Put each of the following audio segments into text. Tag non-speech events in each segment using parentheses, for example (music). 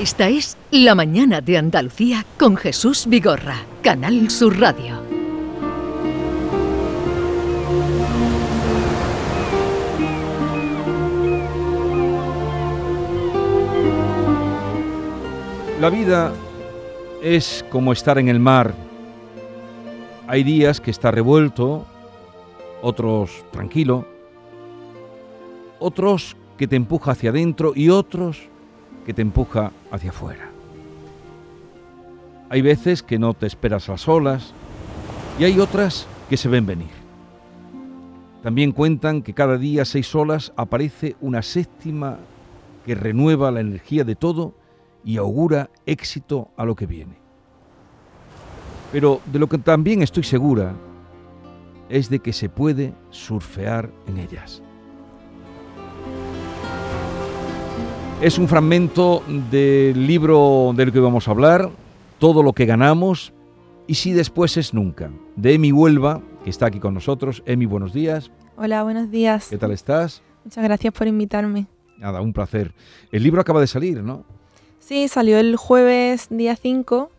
Esta es La Mañana de Andalucía con Jesús Vigorra, Canal Sur Radio. La vida es como estar en el mar. Hay días que está revuelto, otros tranquilo, otros que te empuja hacia adentro y otros que te empuja hacia afuera. Hay veces que no te esperas las olas y hay otras que se ven venir. También cuentan que cada día seis olas aparece una séptima que renueva la energía de todo y augura éxito a lo que viene. Pero de lo que también estoy segura es de que se puede surfear en ellas. Es un fragmento del libro del que vamos a hablar, Todo lo que ganamos y si después es nunca, de Emi Huelva, que está aquí con nosotros. Emi, buenos días. Hola, buenos días. ¿Qué tal estás? Muchas gracias por invitarme. Nada, un placer. El libro acaba de salir, ¿no? Sí, salió el jueves día 5,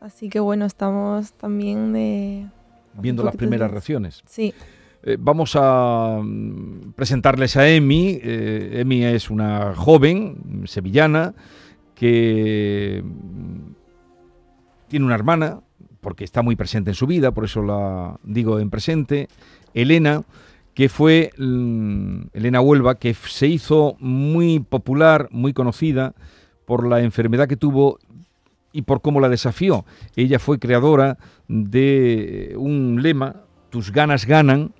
así que bueno, estamos también de... Viendo las primeras reacciones. Sí. Eh, vamos a mm, presentarles a Emi. Eh, Emi es una joven sevillana que mm, tiene una hermana, porque está muy presente en su vida, por eso la digo en presente, Elena, que fue mm, Elena Huelva, que se hizo muy popular, muy conocida por la enfermedad que tuvo y por cómo la desafió. Ella fue creadora de un lema, tus ganas ganan,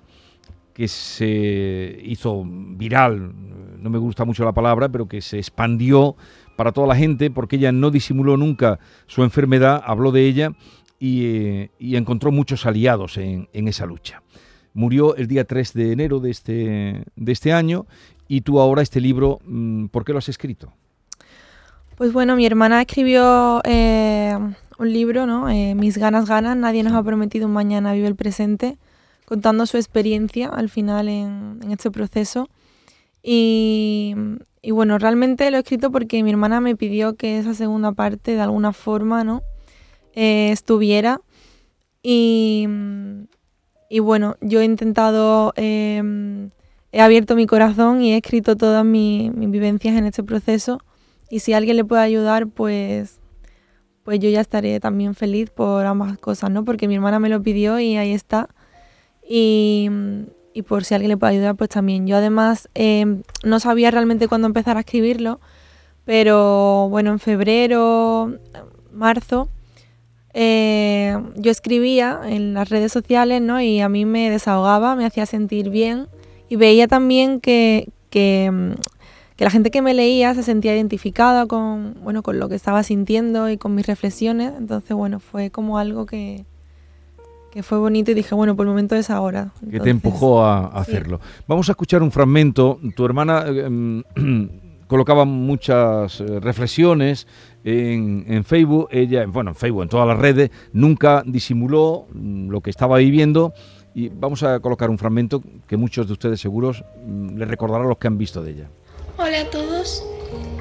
que se hizo viral, no me gusta mucho la palabra, pero que se expandió para toda la gente porque ella no disimuló nunca su enfermedad, habló de ella y, eh, encontró muchos aliados en, esa lucha. Murió el día 3 de enero de este, de este año y tú ahora este libro, mm, ¿por qué lo has escrito? Pues bueno, mi hermana escribió eh, un libro, ¿no? Eh, Mis ganas ganan, nadie nos ha prometido un mañana, vive el presente contando su experiencia al final en, este proceso. Y, bueno, realmente lo he escrito porque mi hermana me pidió que esa segunda parte de alguna forma ¿no? Eh, estuviera. Y, bueno, yo he intentado, em, he abierto mi corazón y he escrito todas mis, mis, vivencias en este proceso. Y si alguien le puede ayudar, pues, pues yo ya estaré también feliz por ambas cosas, ¿no? Porque mi hermana me lo pidió y ahí está. Y, por si alguien le puede ayudar, pues también. Yo además em, no sabía realmente cuándo empezar a escribirlo, pero bueno, en febrero, marzo, eh, yo escribía en las redes sociales, ¿no? Y a mí me desahogaba, me hacía sentir bien y veía también que, que, que, la gente que me leía se sentía identificada con, bueno, con lo que estaba sintiendo y con mis reflexiones. Entonces, bueno, fue como algo que, que fue bonito y dije, bueno, por el momento es ahora. que te empujó a, hacerlo. Vamos a escuchar un fragmento. Tu hermana em, (clears throat) colocaba muchas eh, reflexiones en, Facebook, ella, bueno, en Facebook, en todas las redes, nunca disimuló mm, lo que estaba viviendo y vamos a colocar un fragmento que muchos de ustedes seguros mm, les recordarán a los que han visto de ella. Hola a todos,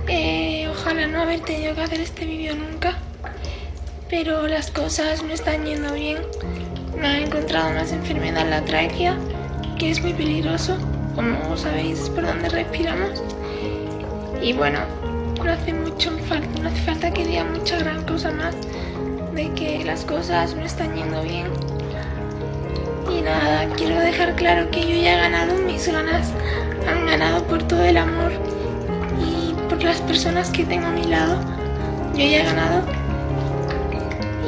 eh, ojalá no haber tenido que hacer este vídeo nunca, pero las cosas no están yendo bien me ha encontrado una enfermedad en la tráquea, que es muy peligroso, como sabéis, es por donde respiramos. Y bueno, no hace mucho falta, no hace falta que diga mucha gran cosa más de que las cosas no están yendo bien. Y nada, quiero dejar claro que yo ya he ganado mis ganas, han ganado por todo el amor y por las personas que tengo a mi lado. Yo ya he ganado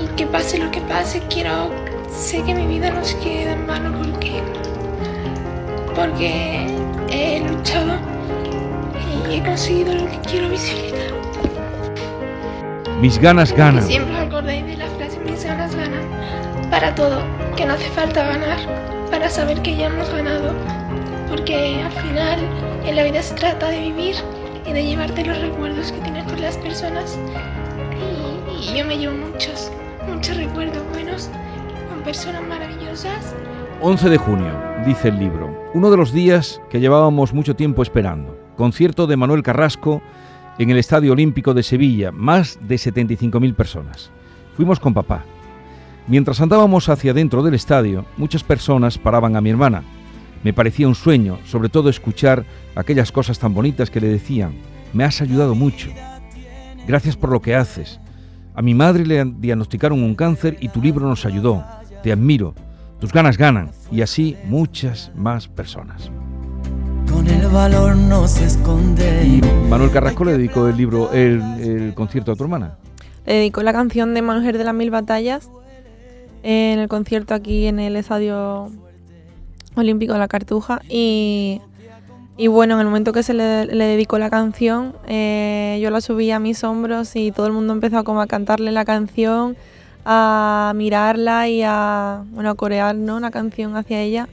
y que pase lo que pase, quiero sé que mi vida no se queda en vano porque, porque he luchado y he conseguido lo que quiero visibilizar. Mis ganas ganan. siempre acordéis de la frase mis ganas ganan para todo, que no hace falta ganar para saber que ya hemos ganado, porque al final en la vida se trata de vivir y de llevarte los recuerdos que tienes con las personas y, y yo me llevo muchos, muchos recuerdos buenos personas maravillosas. 11 de junio, dice el libro, uno de los días que llevábamos mucho tiempo esperando. Concierto de Manuel Carrasco en el Estadio Olímpico de Sevilla, más de 75.000 personas. Fuimos con papá. Mientras andábamos hacia dentro del estadio, muchas personas paraban a mi hermana. Me parecía un sueño, sobre todo escuchar aquellas cosas tan bonitas que le decían. Me has ayudado mucho. Gracias por lo que haces. A mi madre le diagnosticaron un cáncer y tu libro nos ayudó. Te admiro. Tus ganas ganan. Y así muchas más personas. Con el valor no se esconde. Y Manuel Carrasco le dedicó el libro, el, el concierto a tu hermana. Le dedicó la canción de Mujer de las Mil Batallas en el concierto aquí en el Estadio Olímpico de la Cartuja. Y, y bueno, en el momento que se le, le dedicó la canción, eh, yo la subí a mis hombros y todo el mundo empezó como a cantarle la canción, a mirarla y a, bueno, a corear ¿no? una canción hacia ella.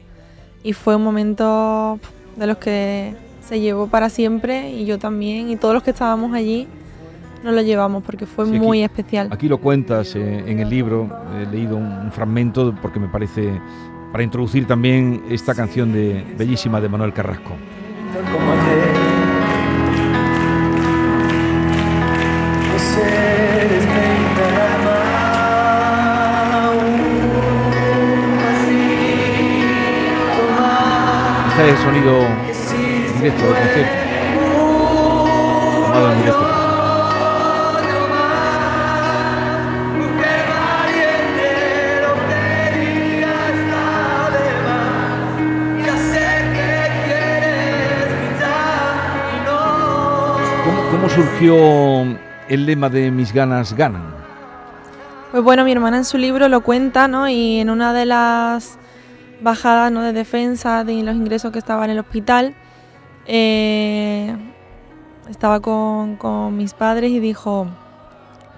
Y fue un momento de los que se llevó para siempre y yo también y todos los que estábamos allí nos lo llevamos porque fue Sí, muy aquí- especial. Aquí lo cuentas eh, en el libro, he leído un, un fragmento porque me parece para introducir también esta canción de bellísima de Manuel Carrasco. Sonido. ¿Cómo, cómo surgió el lema de Mis ganas ganan? Pues bueno, mi hermana en su libro lo cuenta, ¿no? Y en una de las bajadas ¿no? de defensa de los ingresos que estaba en el hospital, eh, estaba con, con mis padres y dijo,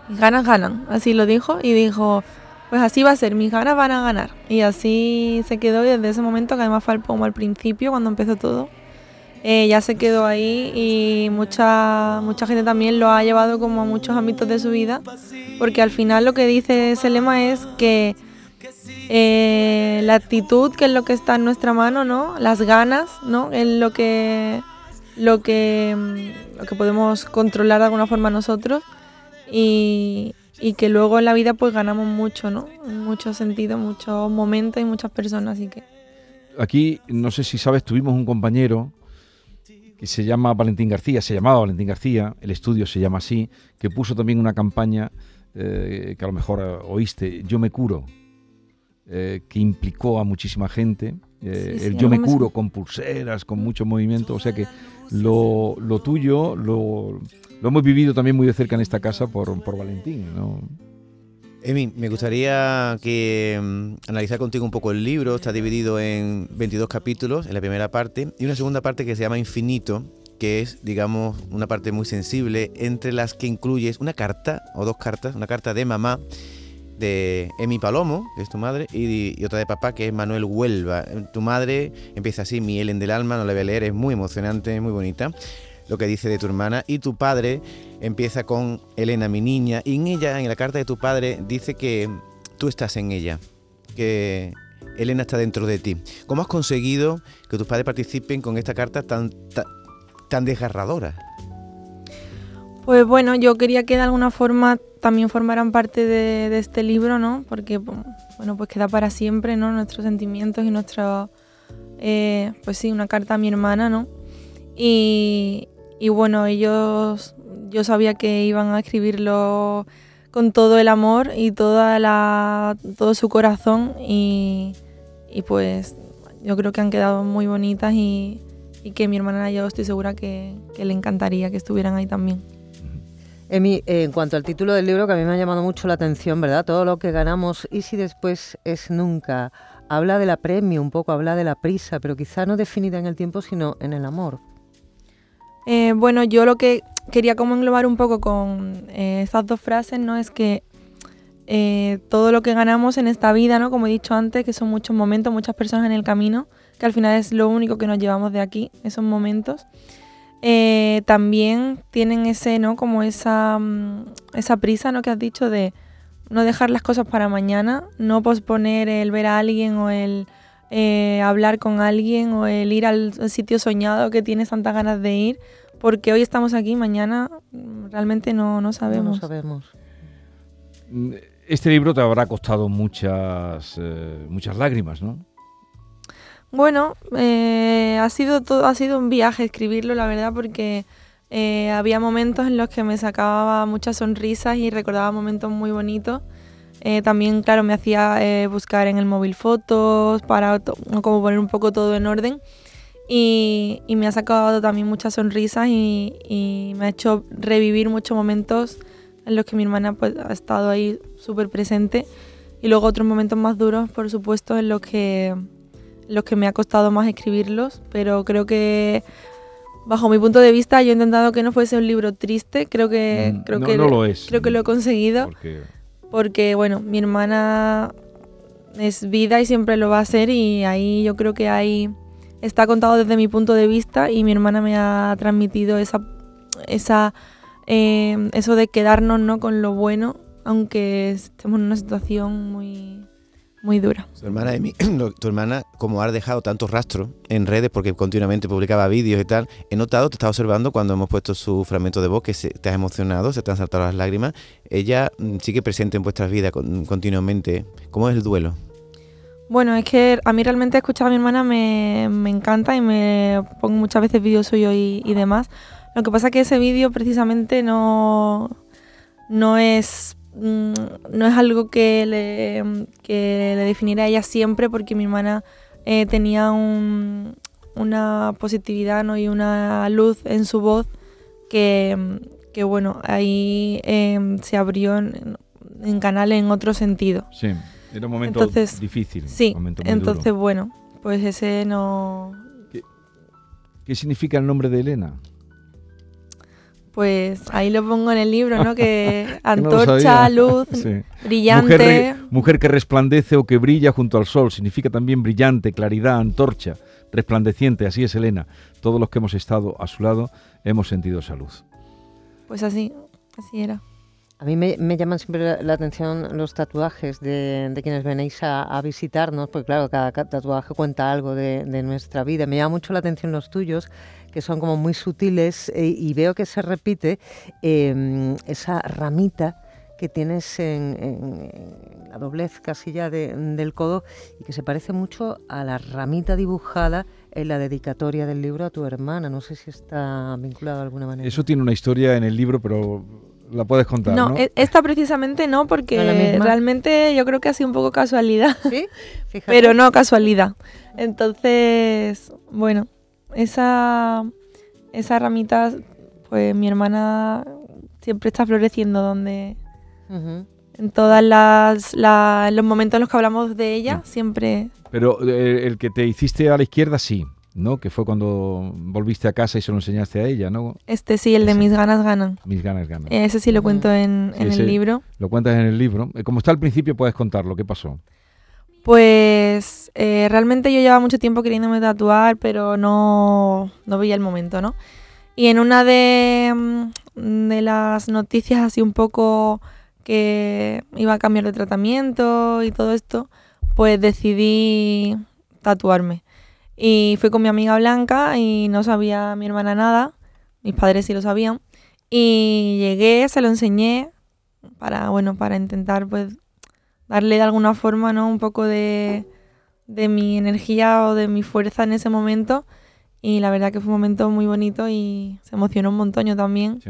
mis ganas ganan, así lo dijo, y dijo, pues así va a ser, mis ganas van a ganar. Y así se quedó y desde ese momento, que además fue al- como al principio, cuando empezó todo, eh, ya se quedó ahí y mucha, mucha gente también lo ha llevado como a muchos ámbitos de su vida, porque al final lo que dice ese lema es que eh, la actitud, que es lo que está en nuestra mano, ¿no? Las ganas, ¿no? Es lo que, lo que, mm, lo que podemos controlar de alguna forma nosotros y, que luego en la vida pues ganamos mucho, ¿no? En muchos sentidos, muchos momentos y muchas personas, así que... Aquí, no sé si sabes, tuvimos un compañero que se llama Valentín García, se llamaba Valentín García, el estudio se llama así, que puso también una campaña eh, que a lo mejor eh, oíste, Yo me curo, eh, que implicó a muchísima gente. eh, Sí, sí, el Yo me curo con pulseras, con mucho movimiento, o sea que lo, lo tuyo lo, lo hemos vivido también muy de cerca en esta casa por, por Valentín. ¿no? Emi, me gustaría que mm, analizar contigo un poco el libro. Está dividido en 22 capítulos, en la primera parte, y una segunda parte que se llama Infinito, que es, digamos, una parte muy sensible, entre las que incluyes una carta, o dos cartas, una carta de mamá, de Emi Palomo, que es tu madre, y, otra de papá, que es Manuel Huelva. Tu madre empieza así, mi Ellen del alma, no la voy a leer, es muy emocionante, muy bonita lo que dice de tu hermana y tu padre empieza con Elena, mi niña, y en ella, en la carta de tu padre, dice que tú estás en ella, que Elena está dentro de ti. ¿Cómo has conseguido que tus padres participen con esta carta tan, tan desgarradora? Pues bueno, yo quería que de alguna forma también formaran parte de, este libro, ¿no? Porque, bueno, pues queda para siempre, ¿no? Nuestros sentimientos y nuestra, eh, pues sí, una carta a mi hermana, ¿no? Y, bueno, ellos, yo sabía que iban a escribirlo con todo el amor y toda la, todo su corazón y, y pues yo creo que han quedado muy bonitas y, y que mi hermana yo estoy segura que le encantaría que estuvieran ahí también. Emi, en cuanto al título del libro, que a mí me ha llamado mucho la atención, ¿verdad? Todo lo que ganamos y si después es nunca. Habla del apremio un poco, habla de la prisa, pero quizá no definida en el tiempo, sino en el amor. Eh, bueno, yo lo que quería como englobar un poco con eh, estas dos frases, ¿no? Es que eh, todo lo que ganamos en esta vida, ¿no? Como he dicho antes, que son muchos momentos, muchas personas en el camino, que al final es lo único que nos llevamos de aquí, esos momentos. Eh, también tienen ese, ¿no? Como esa, mm, esa prisa, ¿no? Que has dicho de no dejar las cosas para mañana, no posponer el ver a alguien o el eh, hablar con alguien o el ir al sitio soñado que tienes tantas ganas de ir, porque hoy estamos aquí, mañana mm, realmente no, no sabemos. No sabemos. Mm, Este libro te habrá costado muchas, eh, muchas lágrimas, ¿no? Bueno, eh, ha, sido todo, ha sido un viaje escribirlo, la verdad, porque eh, había momentos en los que me sacaba muchas sonrisas y recordaba momentos muy bonitos. Eh, también, claro, me hacía buscar en el móvil fotos para como poner un poco todo en orden. Y, y me ha sacado también muchas sonrisas y, y me ha hecho revivir muchos momentos en los que mi hermana pues, ha estado ahí súper presente. Y luego otros momentos más duros, por supuesto, en los que los que me ha costado más escribirlos, pero creo que bajo mi punto de vista yo he intentado que no fuese un libro triste, creo que Mm, creo no- que no lo es. creo que lo he conseguido Porque porque bueno, mi hermana es vida y siempre lo va a ser y ahí yo creo que ahí está contado desde mi punto de vista y mi hermana me ha transmitido esa esa eh, eso de quedarnos no con lo bueno aunque estemos en una situación muy muy dura. Tu hermana, Emi, (clears throat) tu hermana, como ha dejado tantos rastros en redes porque continuamente publicaba vídeos y tal, he notado, te estaba observando cuando hemos puesto su fragmento de voz que se- te has emocionado, se te han saltado las lágrimas. Ella mm, sigue presente en vuestras vidas con- continuamente. ¿Cómo es el duelo? Bueno, es que a mí realmente escuchar a mi hermana me, me encanta y me pongo muchas veces vídeos suyos y, y demás. Lo que pasa es que ese vídeo precisamente no, no es mm, no es algo que le, que le definiera a ella siempre porque mi hermana eh, tenía un- una positividad ¿no? y una luz en su voz que, que bueno, ahí em, se abrió en, en canales en otro sentido. sí, era un momento Entonces, difícil. Sí, momento entonces duro. bueno, pues ese no... ¿Qué significa el nombre de Elena? Pues ahí lo pongo en el libro, ¿no? Que (laughs) no antorcha, luz, Sí. brillante. Mujer, mujer que resplandece o que brilla junto al sol. Significa también brillante, claridad, antorcha, resplandeciente. Así es Elena. Todos los que hemos estado a su lado hemos sentido esa luz. Pues así, así era. A mí me, llaman siempre la, atención los tatuajes de, de quienes venéis a, visitarnos, porque claro, cada, ca- tatuaje cuenta algo de, nuestra vida. Me llama mucho la atención los tuyos, que son como muy sutiles eh, y veo que se repite eh, esa ramita que tienes en, en- en la doblez casi ya de- del codo y que se parece mucho a la ramita dibujada en la dedicatoria del libro a tu hermana. No sé si está vinculado de alguna manera. Eso tiene una historia en el libro, pero la puedes contar, ¿no? No, e- esta precisamente no, porque (laughs) realmente yo creo que ha sido un poco casualidad, (laughs) ¿Sí? (laughs) Fíjate. pero no casualidad. Entonces, bueno, esa, esa ramita, pues mi hermana siempre está floreciendo donde... En todas las, la- los momentos en los que hablamos de ella, siempre Pero eh, el que te hiciste a la izquierda, sí, ¿no? Que fue cuando volviste a casa y se lo enseñaste a ella, ¿no? Este sí, el de Ese. mis ganas ganan. Mis ganas ganan. Ese sí lo cuento en, Sí, en ese- el libro. Lo cuentas en el libro. Eh, Como está al principio, puedes contarlo. ¿Qué pasó? Pues eh, realmente yo llevaba mucho tiempo queriéndome tatuar, pero no, no veía el momento, ¿no? Y en una de, mm, de las noticias así un poco que iba a cambiar de tratamiento y todo esto, pues decidí tatuarme. Y fui con mi amiga Blanca y no sabía mi hermana nada, mis padres sí lo sabían. Y llegué, se lo enseñé para, bueno, para intentar pues darle de alguna forma, ¿no? Un poco de, de mi energía o de mi fuerza en ese momento. Y la verdad que fue un momento muy bonito y se emocionó un montón yo también. Sí.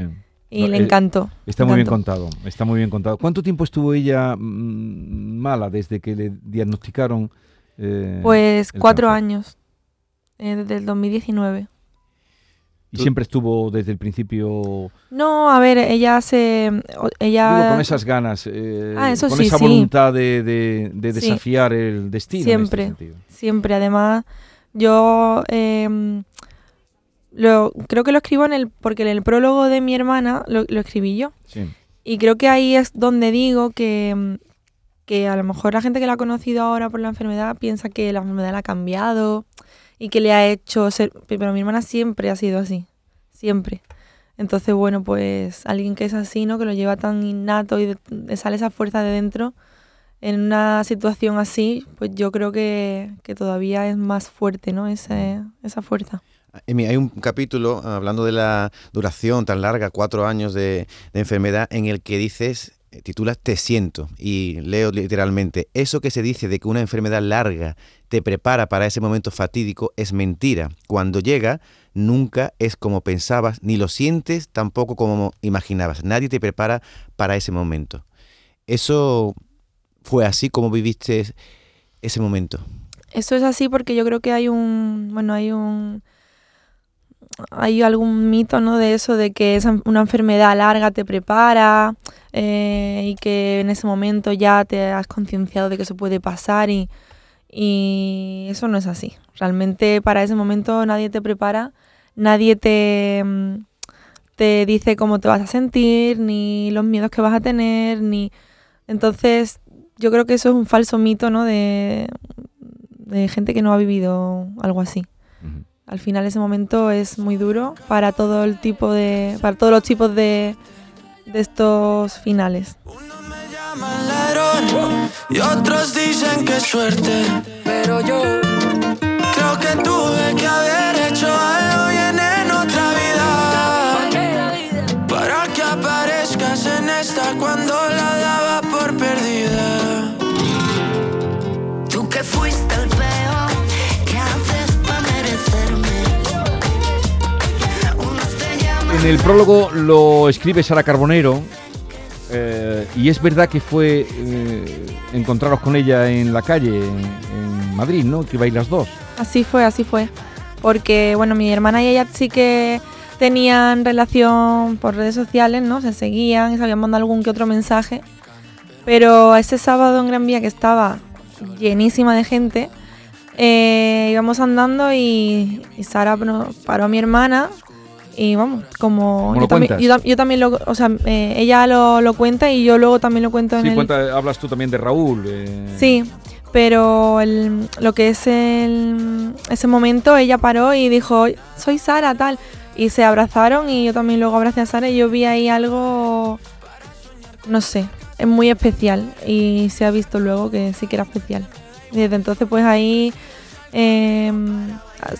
Y No, le eh, encantó. Está muy bien encantó. contado. Está muy bien contado. ¿Cuánto tiempo estuvo ella mm, mala desde que le diagnosticaron? eh, Pues cuatro cáncer? años, eh, desde el 2019. Y siempre estuvo desde el principio. No, a ver, ella se... o- Ella... Digo, con esas ganas, eh, Ah, eso con sí, esa sí. voluntad de, de- de Sí. desafiar el destino. Siempre. En este. Siempre, además, yo em, lo, creo que lo escribo en el... Porque en el prólogo de mi hermana lo, lo escribí yo. Sí. Y creo que ahí es donde digo que, que a lo mejor la gente que la ha conocido ahora por la enfermedad piensa que la enfermedad la ha cambiado y que le ha hecho ser... Pero mi hermana siempre ha sido así, siempre. Entonces, bueno, pues alguien que es así, ¿no? Que lo lleva tan innato y de- le sale esa fuerza de dentro, en una situación así, pues yo creo que, que todavía es más fuerte, ¿no? Ese, esa fuerza. Emi, hay un capítulo hablando de la duración tan larga, cuatro años de, enfermedad, en el que dices, titulas Te siento, y leo literalmente, eso que se dice de que una enfermedad larga te prepara para ese momento fatídico es mentira. Cuando llega, nunca es como pensabas, ni lo sientes tampoco como imaginabas. Nadie te prepara para ese momento. Eso fue así como viviste ese momento. Eso es así porque yo creo que hay un, bueno, hay un, hay algún mito, ¿no? De eso, de que es una enfermedad larga te prepara eh, y que en ese momento ya te has concienciado de que eso puede pasar y, y eso no es así. Realmente para ese momento nadie te prepara, nadie te, mm, te dice cómo te vas a sentir, ni los miedos que vas a tener, ni... Entonces yo creo que eso es un falso mito, ¿no? De gente que no ha vivido algo así. Al final ese momento es muy duro para todo el tipo de, para todos los tipos de, de estos finales. Y otros dicen que suerte, pero yo creo que tuve que haber el prólogo lo escribe Sara Carbonero eh, y es verdad que fue eh, encontraros con ella en la calle, en, en Madrid, ¿no? Que ibais las dos. Así fue, así fue. Porque, bueno, mi hermana y ella sí que tenían relación por redes sociales, ¿no? Se seguían y se habían mandado algún que otro mensaje. Pero ese sábado en Gran Vía, que estaba llenísima de gente, eh, íbamos andando y, Sara paró a mi hermana y vamos, como... ¿Cómo lo yo, también, cuentas? yo, tam- yo también lo... O sea, eh, ella lo, lo cuenta y yo luego también lo cuento en Sí, el... cuenta, hablas tú también de Raúl. eh, Sí, pero el- lo que es el, ese momento, ella paró y dijo, soy Sara, tal. Y se abrazaron y yo también luego abracé a Sara y yo vi ahí algo, no sé, es muy especial. Y se ha visto luego que sí que era especial. Desde entonces pues ahí em,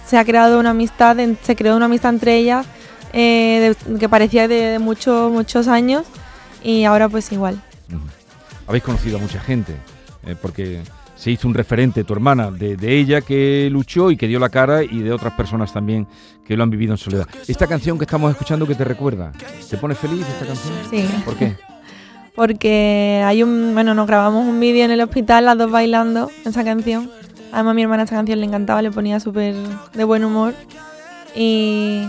se ha creado una amistad, en- se creó una amistad entre ellas eh, de- que parecía de, de muchos, muchos años y ahora pues igual. Habéis conocido a mucha gente, eh, porque se hizo un referente, tu hermana, de, de ella que luchó y que dio la cara y de otras personas también que lo han vivido en soledad. Esta canción que estamos escuchando, ¿qué te recuerda? ¿Te pone feliz esta canción? Sí. ¿Por qué? (laughs) porque hay un, bueno, nos grabamos un vídeo en el hospital, las dos bailando esa canción. Además a mi hermana esa canción le encantaba, le ponía súper de buen humor. Y,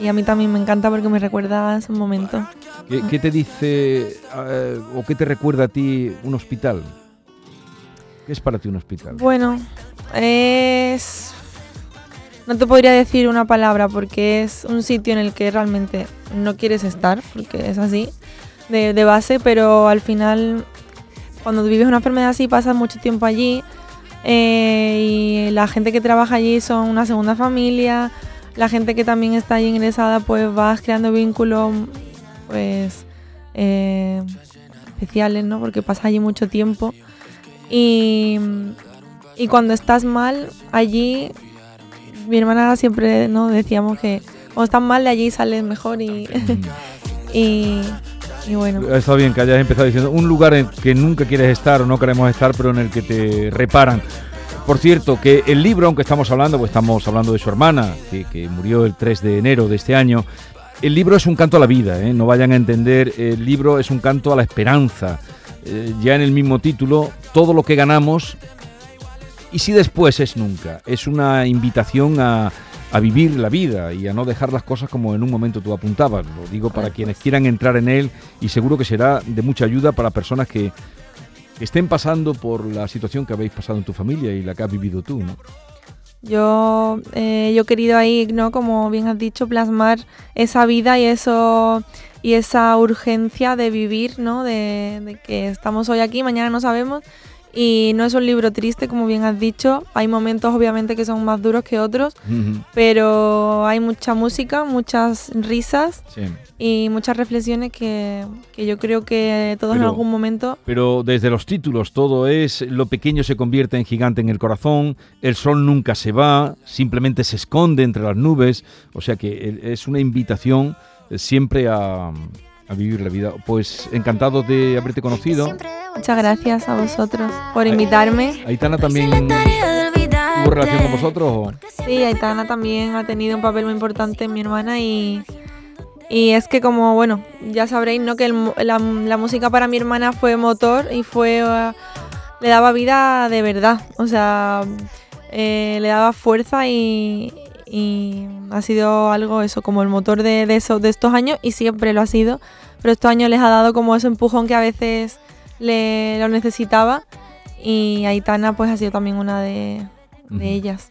y a mí también me encanta porque me recuerda a esos momentos. ¿Qué, qué te dice eh, o qué te recuerda a ti un hospital? ¿Qué es para ti un hospital? Bueno, es... No te podría decir una palabra porque es un sitio en el que realmente no quieres estar, porque es así, de, de base, pero al final, cuando vives una enfermedad así, pasas mucho tiempo allí eh, y la gente que trabaja allí son una segunda familia, la gente que también está allí ingresada, pues vas creando vínculos, pues, eh, especiales, ¿no? Porque pasas allí mucho tiempo. Y, y cuando estás mal, allí, mi hermana siempre ¿no? decíamos que cuando estás mal, de allí sales mejor y, (laughs) y, y bueno. Está bien que hayas empezado diciendo un lugar en que nunca quieres estar o no queremos estar, pero en el que te reparan. Por cierto, que el libro, aunque estamos hablando, pues estamos hablando de su hermana, que, murió el 3 de enero de este año, el libro es un canto a la vida, ¿eh? no vayan a entender, el libro es un canto a la esperanza. Eh, ya en el mismo título, todo lo que ganamos, y si después es nunca, es una invitación a, vivir la vida y a no dejar las cosas como en un momento tú apuntabas. Lo digo para quienes quieran entrar en él y seguro que será de mucha ayuda para personas que estén pasando por la situación que habéis pasado en tu familia y la que has vivido tú, ¿no? Yo, eh, yo he querido ahí, ¿no? Como bien has dicho, plasmar esa vida y eso y esa urgencia de vivir, ¿no? De, de que estamos hoy aquí, mañana no sabemos Y no es un libro triste, como bien has dicho. Hay momentos, obviamente, que son más duros que otros, Ujú, pero hay mucha música, muchas risas sí. y muchas reflexiones que, que yo creo que todos en Pero- algún momento Pero desde los títulos todo es lo pequeño se convierte en gigante en el corazón, el sol nunca se va, simplemente se esconde entre las nubes, o sea que el- es una invitación eh, siempre a, a vivir la vida. Pues encantado de haberte conocido. Muchas gracias a vosotros por invitarme. Aitana también tuvo relación con vosotros. o? Sí, Aitana también ha tenido un papel muy importante en mi hermana y, y es que como, bueno, ya sabréis, ¿no? Que el la música para mi hermana fue motor y fue... eh, le daba vida de verdad, o sea, eh, le daba fuerza y, y ha sido algo eso, como el motor de, de, eso, de estos años y siempre lo ha sido, pero estos años les ha dado como ese empujón que a veces le lo necesitaba y Aitana pues ha sido también una de, de Ujú. ellas.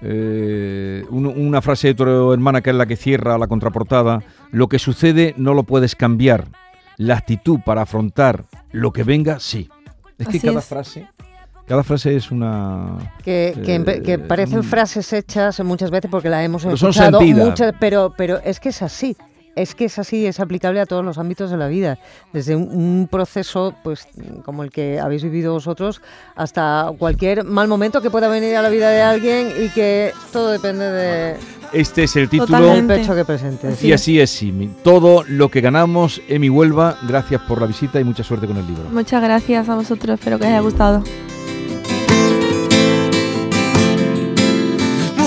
Eh, un- una frase de tu hermana que es la que cierra la contraportada. Lo que sucede no lo puedes cambiar. La actitud para afrontar lo que venga, sí. Es que Así cada es. frase, cada frase es una. Que, que, empe- que Eh, parecen mm. frases hechas muchas veces porque las hemos Pero son escuchado sentidas. muchas, pero, pero es que es así. Es que es así, es aplicable a todos los ámbitos de la vida, desde un, un proceso pues como el que habéis vivido vosotros hasta cualquier mal momento que pueda venir a la vida de alguien y que todo depende de Este es el título. del Totalmente. pecho que presentes. Y así es, Simi. Todo lo que ganamos, Emi Huelva, gracias por la visita y mucha suerte con el libro. Muchas gracias a vosotros, espero que os haya gustado.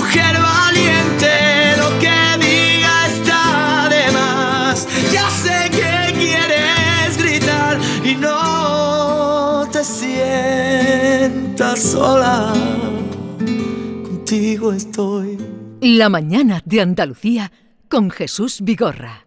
Mujer valiente, lo que diga está de más. Ya sé que quieres gritar y no te sientas sola. Contigo estoy. La mañana de Andalucía con Jesús Vigorra.